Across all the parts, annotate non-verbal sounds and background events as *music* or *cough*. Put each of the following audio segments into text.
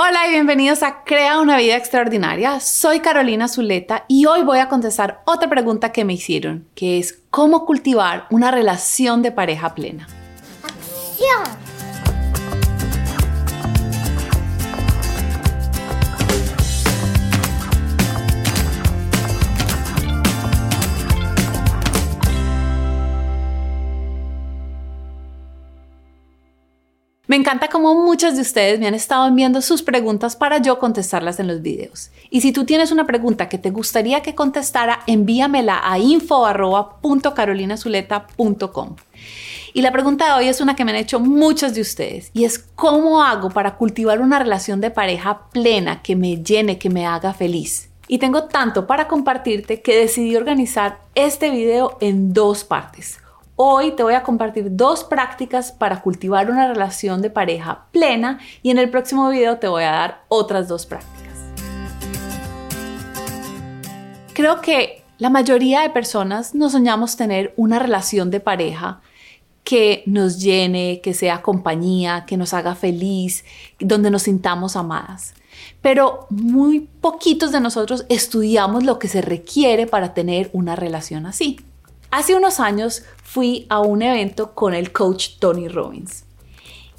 Hola y bienvenidos a Crea una vida extraordinaria. Soy Carolina Zuleta y hoy voy a contestar otra pregunta que me hicieron, que es ¿cómo cultivar una relación de pareja plena? ¡Acción! Encanta cómo muchas de ustedes me han estado enviando sus preguntas para yo contestarlas en los videos. Y si tú tienes una pregunta que te gustaría que contestara, envíamela a info.carolinazuleta.com. Y la pregunta de hoy es una que me han hecho muchas de ustedes y es cómo hago para cultivar una relación de pareja plena que me llene, que me haga feliz. Y tengo tanto para compartirte que decidí organizar este video en dos partes. Hoy te voy a compartir dos prácticas para cultivar una relación de pareja plena y en el próximo video te voy a dar otras dos prácticas. Creo que la mayoría de personas nos soñamos tener una relación de pareja que nos llene, que sea compañía, que nos haga feliz, donde nos sintamos amadas. Pero muy poquitos de nosotros estudiamos lo que se requiere para tener una relación así. Hace unos años fui a un evento con el coach Tony Robbins.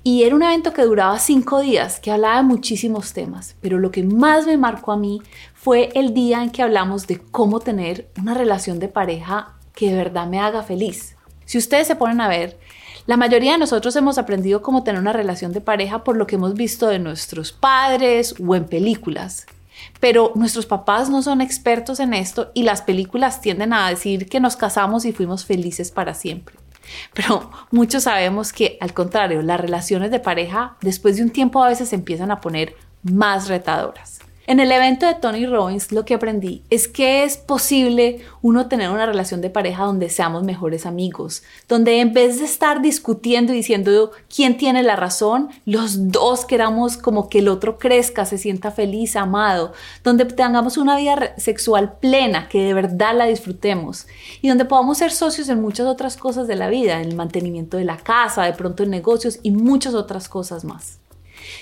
Y era un evento que duraba cinco días, que hablaba de muchísimos temas, pero lo que más me marcó a mí fue el día en que hablamos de cómo tener una relación de pareja que de verdad me haga feliz. Si ustedes se ponen a ver, la mayoría de nosotros hemos aprendido cómo tener una relación de pareja por lo que hemos visto de nuestros padres o en películas. Pero nuestros papás no son expertos en esto y las películas tienden a decir que nos casamos y fuimos felices para siempre. Pero muchos sabemos que al contrario, las relaciones de pareja después de un tiempo a veces se empiezan a poner más retadoras. En el evento de Tony Robbins lo que aprendí es que es posible uno tener una relación de pareja donde seamos mejores amigos, donde en vez de estar discutiendo y diciendo quién tiene la razón, los dos queramos como que el otro crezca, se sienta feliz, amado, donde tengamos una vida sexual plena, que de verdad la disfrutemos y donde podamos ser socios en muchas otras cosas de la vida, en el mantenimiento de la casa, de pronto en negocios y muchas otras cosas más.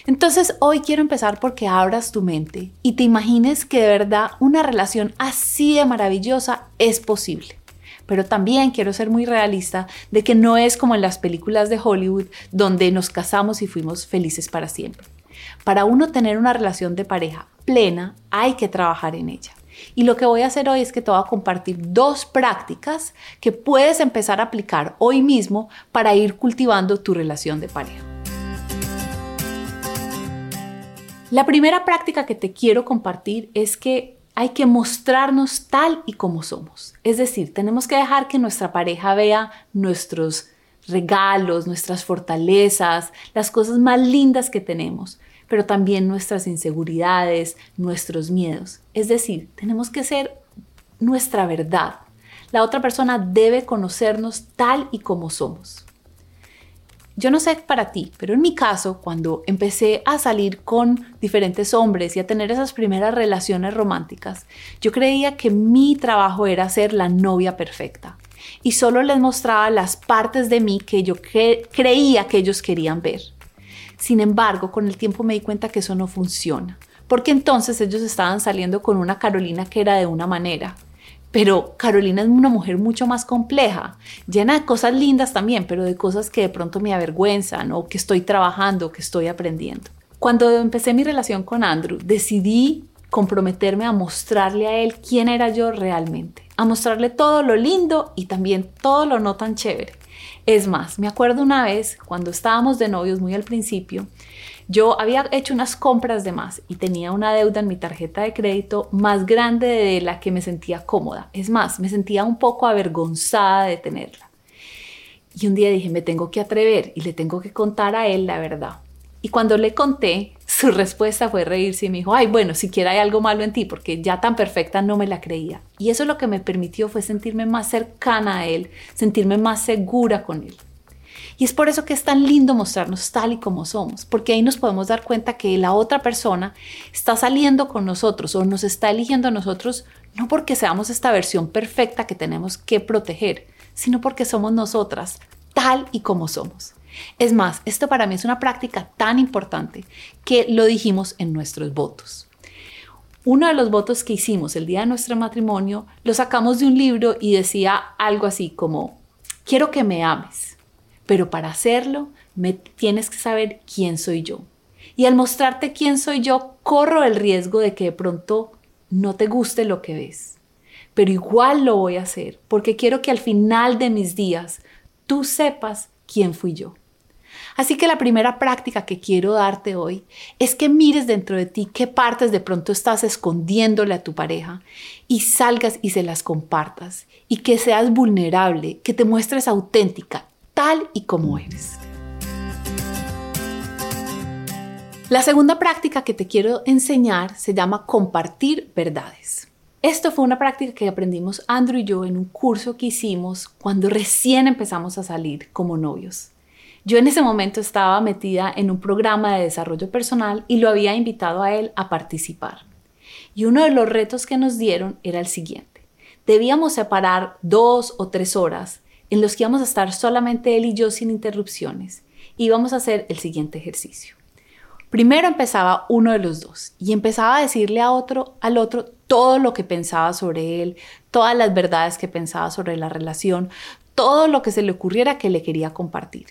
Entonces hoy quiero empezar porque abras tu mente y te imagines que de verdad una relación así de maravillosa es posible. Pero también quiero ser muy realista de que no es como en las películas de Hollywood donde nos casamos y fuimos felices para siempre. Para uno tener una relación de pareja plena hay que trabajar en ella. Y lo que voy a hacer hoy es que te voy a compartir dos prácticas que puedes empezar a aplicar hoy mismo para ir cultivando tu relación de pareja. La primera práctica que te quiero compartir es que hay que mostrarnos tal y como somos. Es decir, tenemos que dejar que nuestra pareja vea nuestros regalos, nuestras fortalezas, las cosas más lindas que tenemos, pero también nuestras inseguridades, nuestros miedos. Es decir, tenemos que ser nuestra verdad. La otra persona debe conocernos tal y como somos. Yo no sé para ti, pero en mi caso, cuando empecé a salir con diferentes hombres y a tener esas primeras relaciones románticas, yo creía que mi trabajo era ser la novia perfecta y solo les mostraba las partes de mí que yo creía que ellos querían ver. Sin embargo, con el tiempo me di cuenta que eso no funciona, porque entonces ellos estaban saliendo con una Carolina que era de una manera pero Carolina es una mujer mucho más compleja, llena de cosas lindas también, pero de cosas que de pronto me avergüenzan o que estoy trabajando, que estoy aprendiendo. Cuando empecé mi relación con Andrew, decidí comprometerme a mostrarle a él quién era yo realmente, a mostrarle todo lo lindo y también todo lo no tan chévere. Es más, me acuerdo una vez cuando estábamos de novios muy al principio, yo había hecho unas compras de más y tenía una deuda en mi tarjeta de crédito más grande de la que me sentía cómoda. Es más, me sentía un poco avergonzada de tenerla. Y un día dije, me tengo que atrever y le tengo que contar a él la verdad. Y cuando le conté, su *laughs* respuesta fue reírse y me dijo, ay, bueno, siquiera hay algo malo en ti, porque ya tan perfecta no me la creía. Y eso lo que me permitió fue sentirme más cercana a él, sentirme más segura con él. Y es por eso que es tan lindo mostrarnos tal y como somos, porque ahí nos podemos dar cuenta que la otra persona está saliendo con nosotros o nos está eligiendo a nosotros no porque seamos esta versión perfecta que tenemos que proteger, sino porque somos nosotras tal y como somos. Es más, esto para mí es una práctica tan importante que lo dijimos en nuestros votos. Uno de los votos que hicimos el día de nuestro matrimonio lo sacamos de un libro y decía algo así como, quiero que me ames, pero para hacerlo me tienes que saber quién soy yo. Y al mostrarte quién soy yo, corro el riesgo de que de pronto no te guste lo que ves. Pero igual lo voy a hacer porque quiero que al final de mis días tú sepas quién fui yo. Así que la primera práctica que quiero darte hoy es que mires dentro de ti qué partes de pronto estás escondiéndole a tu pareja y salgas y se las compartas y que seas vulnerable, que te muestres auténtica, tal y como eres. La segunda práctica que te quiero enseñar se llama compartir verdades. Esto fue una práctica que aprendimos Andrew y yo en un curso que hicimos cuando recién empezamos a salir como novios. Yo en ese momento estaba metida en un programa de desarrollo personal y lo había invitado a él a participar. Y uno de los retos que nos dieron era el siguiente. Debíamos separar dos o tres horas en los que íbamos a estar solamente él y yo sin interrupciones y íbamos a hacer el siguiente ejercicio. Primero empezaba uno de los dos y empezaba a decirle a otro, al otro todo lo que pensaba sobre él, todas las verdades que pensaba sobre la relación, todo lo que se le ocurriera que le quería compartir.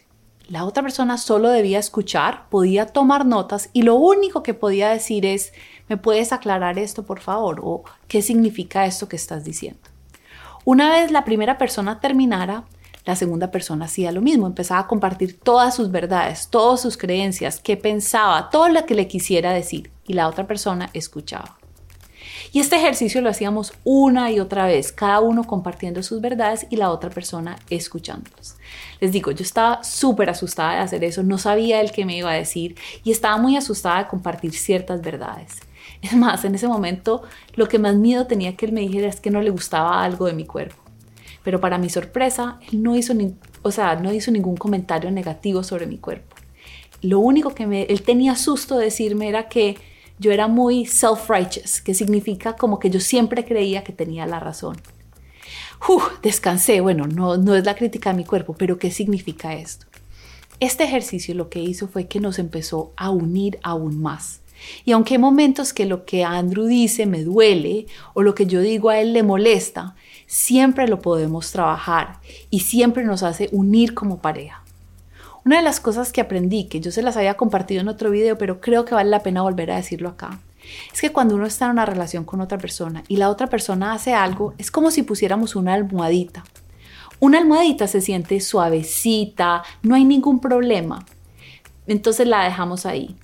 La otra persona solo debía escuchar, podía tomar notas y lo único que podía decir es, ¿me puedes aclarar esto por favor? o ¿qué significa esto que estás diciendo? Una vez la primera persona terminara, la segunda persona hacía lo mismo, empezaba a compartir todas sus verdades, todas sus creencias, qué pensaba, todo lo que le quisiera decir y la otra persona escuchaba. Y este ejercicio lo hacíamos una y otra vez, cada uno compartiendo sus verdades y la otra persona escuchándolos. Les digo, yo estaba súper asustada de hacer eso, no sabía el que me iba a decir y estaba muy asustada de compartir ciertas verdades. Es más, en ese momento lo que más miedo tenía que él me dijera es que no le gustaba algo de mi cuerpo. Pero para mi sorpresa, él no hizo, ni, o sea, no hizo ningún comentario negativo sobre mi cuerpo. Lo único que me, él tenía susto de decirme era que yo era muy self-righteous, que significa como que yo siempre creía que tenía la razón. Uf, descansé, bueno, no, no es la crítica de mi cuerpo, pero ¿qué significa esto? Este ejercicio lo que hizo fue que nos empezó a unir aún más. Y aunque hay momentos que lo que Andrew dice me duele o lo que yo digo a él le molesta, siempre lo podemos trabajar y siempre nos hace unir como pareja. Una de las cosas que aprendí, que yo se las había compartido en otro video, pero creo que vale la pena volver a decirlo acá, es que cuando uno está en una relación con otra persona y la otra persona hace algo, es como si pusiéramos una almohadita. Una almohadita se siente suavecita, no hay ningún problema. Entonces la dejamos ahí.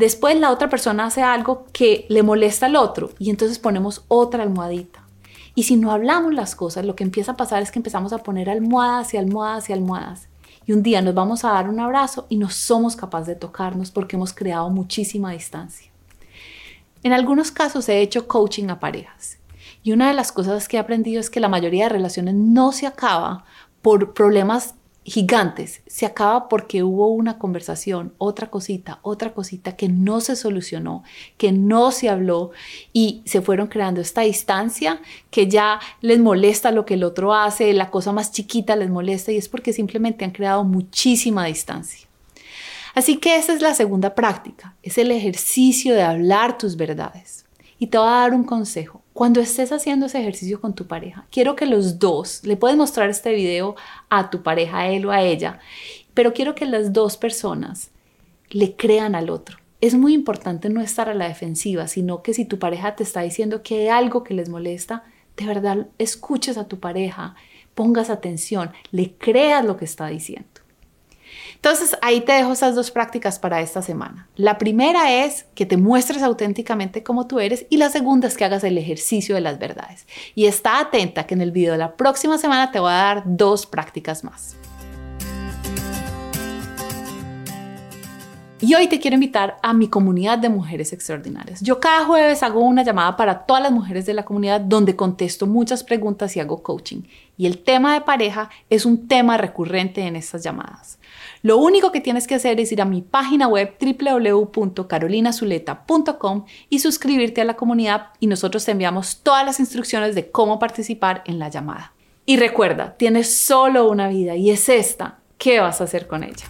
Después la otra persona hace algo que le molesta al otro y entonces ponemos otra almohadita. Y si no hablamos las cosas, lo que empieza a pasar es que empezamos a poner almohadas y almohadas y almohadas. Y un día nos vamos a dar un abrazo y no somos capaces de tocarnos porque hemos creado muchísima distancia. En algunos casos he hecho coaching a parejas. Y una de las cosas que he aprendido es que la mayoría de relaciones no se acaba por problemas gigantes se acaba porque hubo una conversación, otra cosita, otra cosita que no se solucionó, que no se habló y se fueron creando esta distancia que ya les molesta lo que el otro hace, la cosa más chiquita les molesta y es porque simplemente han creado muchísima distancia. Así que esa es la segunda práctica, es el ejercicio de hablar tus verdades. Y te voy a dar un consejo. Cuando estés haciendo ese ejercicio con tu pareja, quiero que los dos, le puedes mostrar este video a tu pareja, a él o a ella, pero quiero que las dos personas le crean al otro. Es muy importante no estar a la defensiva, sino que si tu pareja te está diciendo que hay algo que les molesta, de verdad escuches a tu pareja, pongas atención, le creas lo que está diciendo. Entonces, ahí te dejo esas dos prácticas para esta semana. La primera es que te muestres auténticamente como tú eres y la segunda es que hagas el ejercicio de las verdades. Y está atenta que en el video de la próxima semana te voy a dar dos prácticas más. Y hoy te quiero invitar a mi comunidad de mujeres extraordinarias. Yo cada jueves hago una llamada para todas las mujeres de la comunidad donde contesto muchas preguntas y hago coaching. Y el tema de pareja es un tema recurrente en estas llamadas. Lo único que tienes que hacer es ir a mi página web www.carolinazuleta.com y suscribirte a la comunidad y nosotros te enviamos todas las instrucciones de cómo participar en la llamada. Y recuerda, tienes solo una vida y es esta. ¿Qué vas a hacer con ella?